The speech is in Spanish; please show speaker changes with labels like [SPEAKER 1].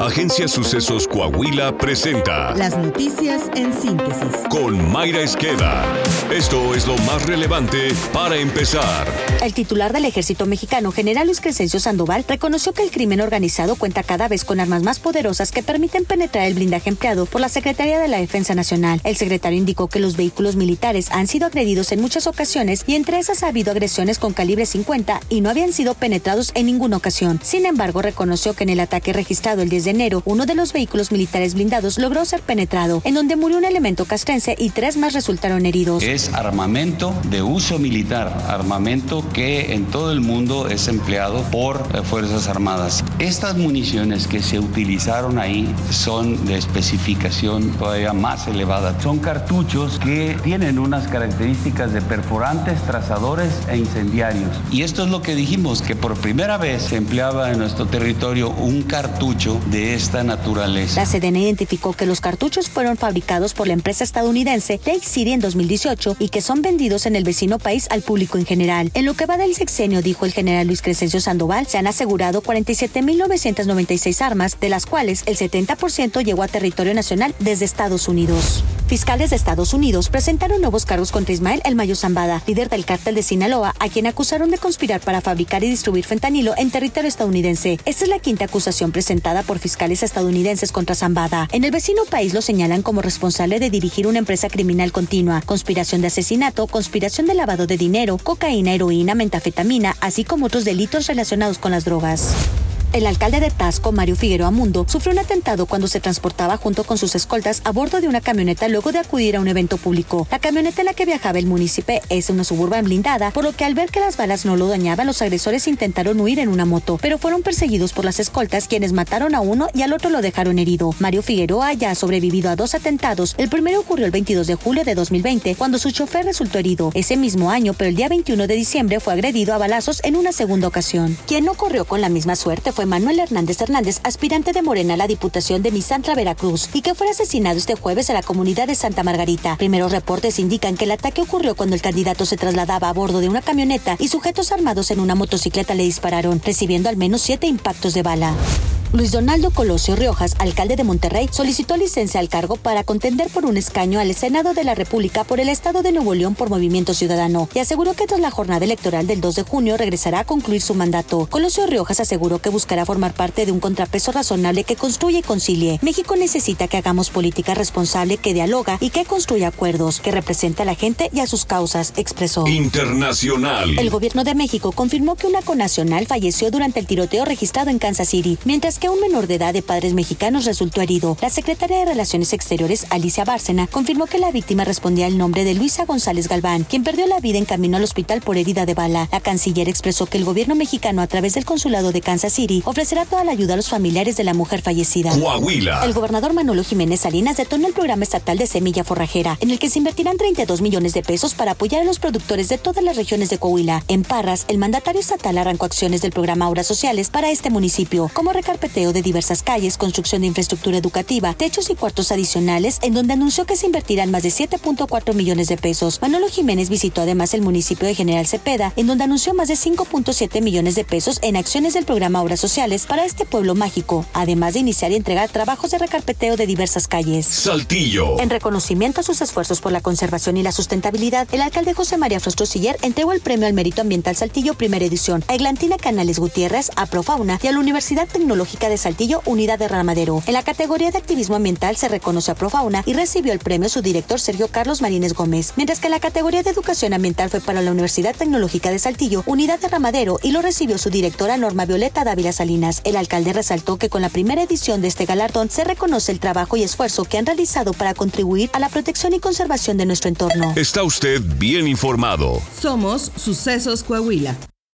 [SPEAKER 1] Agencia Sucesos Coahuila presenta
[SPEAKER 2] Las noticias en síntesis.
[SPEAKER 1] con Mayra Esqueda. Esto es lo más relevante para empezar.
[SPEAKER 3] El titular del ejército mexicano, general Luis Crescencio Sandoval, reconoció que el crimen organizado cuenta cada vez con armas más poderosas que permiten penetrar el blindaje empleado por la Secretaría de la Defensa Nacional. El secretario indicó que los vehículos militares han sido agredidos en muchas ocasiones y entre esas ha habido agresiones con calibre 50 y no habían sido penetrados en ninguna ocasión. Sin embargo, reconoció que en el ataque registrado el 10 de enero, uno de los vehículos militares blindados logró ser penetrado, en donde murió un elemento castrense y tres más resultaron heridos.
[SPEAKER 4] Es armamento de uso militar, armamento que en todo el mundo es empleado por eh, Fuerzas Armadas. Estas municiones que se utilizaron ahí son de especificación todavía más elevada. Son cartuchos que tienen unas características de perforantes, trazadores e incendiarios. Y esto es lo que dijimos, que por primera vez se empleaba en nuestro territorio un cartucho de esta naturaleza.
[SPEAKER 3] La CDN identificó que los cartuchos fueron fabricados por la empresa estadounidense Take City en 2018 y que son vendidos en el vecino país al público en general. En lo que va del sexenio, dijo el general Luis Crescencio Sandoval, se han asegurado 47.996 armas, de las cuales el 70% llegó a territorio nacional desde Estados Unidos. Fiscales de Estados Unidos presentaron nuevos cargos contra Ismael El Mayo Zambada, líder del cártel de Sinaloa, a quien acusaron de conspirar para fabricar y distribuir fentanilo en territorio estadounidense. Esta es la quinta acusación presentada por fiscales estadounidenses contra Zambada. En el vecino país lo señalan como responsable de dirigir una empresa criminal continua, conspiración de asesinato, conspiración de lavado de dinero, cocaína, heroína, metafetamina, así como otros delitos relacionados con las drogas. El alcalde de Tasco, Mario Figueroa Mundo, sufrió un atentado cuando se transportaba junto con sus escoltas a bordo de una camioneta luego de acudir a un evento público. La camioneta en la que viajaba el municipio es una suburban blindada, por lo que al ver que las balas no lo dañaban, los agresores intentaron huir en una moto, pero fueron perseguidos por las escoltas quienes mataron a uno y al otro lo dejaron herido. Mario Figueroa ya ha sobrevivido a dos atentados. El primero ocurrió el 22 de julio de 2020, cuando su chofer resultó herido. Ese mismo año, pero el día 21 de diciembre fue agredido a balazos en una segunda ocasión. Quien no corrió con la misma suerte fue Manuel Hernández Hernández, aspirante de Morena a la Diputación de Misantla, Veracruz, y que fue asesinado este jueves en la comunidad de Santa Margarita. Primeros reportes indican que el ataque ocurrió cuando el candidato se trasladaba a bordo de una camioneta y sujetos armados en una motocicleta le dispararon, recibiendo al menos siete impactos de bala. Luis Donaldo Colosio Riojas, alcalde de Monterrey, solicitó licencia al cargo para contender por un escaño al Senado de la República por el Estado de Nuevo León por Movimiento Ciudadano y aseguró que tras la jornada electoral del 2 de junio regresará a concluir su mandato. Colosio Riojas aseguró que buscará formar parte de un contrapeso razonable que construya y concilie. México necesita que hagamos política responsable que dialoga y que construya acuerdos, que represente a la gente y a sus causas, expresó.
[SPEAKER 1] Internacional.
[SPEAKER 3] El gobierno de México confirmó que una conacional falleció durante el tiroteo registrado en Kansas City, mientras que un menor de edad de padres mexicanos resultó herido. La secretaria de Relaciones Exteriores, Alicia Bárcena, confirmó que la víctima respondía al nombre de Luisa González Galván, quien perdió la vida en camino al hospital por herida de bala. La canciller expresó que el gobierno mexicano, a través del consulado de Kansas City, ofrecerá toda la ayuda a los familiares de la mujer fallecida.
[SPEAKER 1] Coahuila.
[SPEAKER 3] El gobernador Manolo Jiménez Salinas detonó el programa estatal de semilla forrajera, en el que se invertirán 32 millones de pesos para apoyar a los productores de todas las regiones de Coahuila. En Parras, el mandatario estatal arrancó acciones del programa Obras Sociales para este municipio, como recarpeteo de diversas calles, construcción de infraestructura educativa, techos y cuartos adicionales, en donde anunció que se invertirán más de 7.4 millones de pesos. Manolo Jiménez visitó además el municipio de General Cepeda, en donde anunció más de 5.7 millones de pesos en acciones del programa Obras Sociales para este pueblo mágico, además de iniciar y entregar trabajos de recarpeteo de diversas calles.
[SPEAKER 1] Saltillo.
[SPEAKER 3] En reconocimiento a sus esfuerzos por la conservación y la sustentabilidad, el alcalde José María Frostro Siller entregó el premio al mérito ambiental Saltillo primera edición a Eglantina Canales Gutiérrez, a Profauna y a la Universidad Tecnológica de Saltillo, Unidad de Ramadero. En la categoría de activismo ambiental se reconoció a Profauna y recibió el premio su director Sergio Carlos Marínez Gómez, mientras que la categoría de educación ambiental fue para la Universidad Tecnológica de Saltillo, Unidad de Ramadero y lo recibió su directora Norma Violeta Dávila Salinas. El alcalde resaltó que con la primera edición de este galardón se reconoce el trabajo y esfuerzo que han realizado para contribuir a la protección y conservación de nuestro entorno.
[SPEAKER 1] Está usted bien informado.
[SPEAKER 2] Somos Sucesos Coahuila.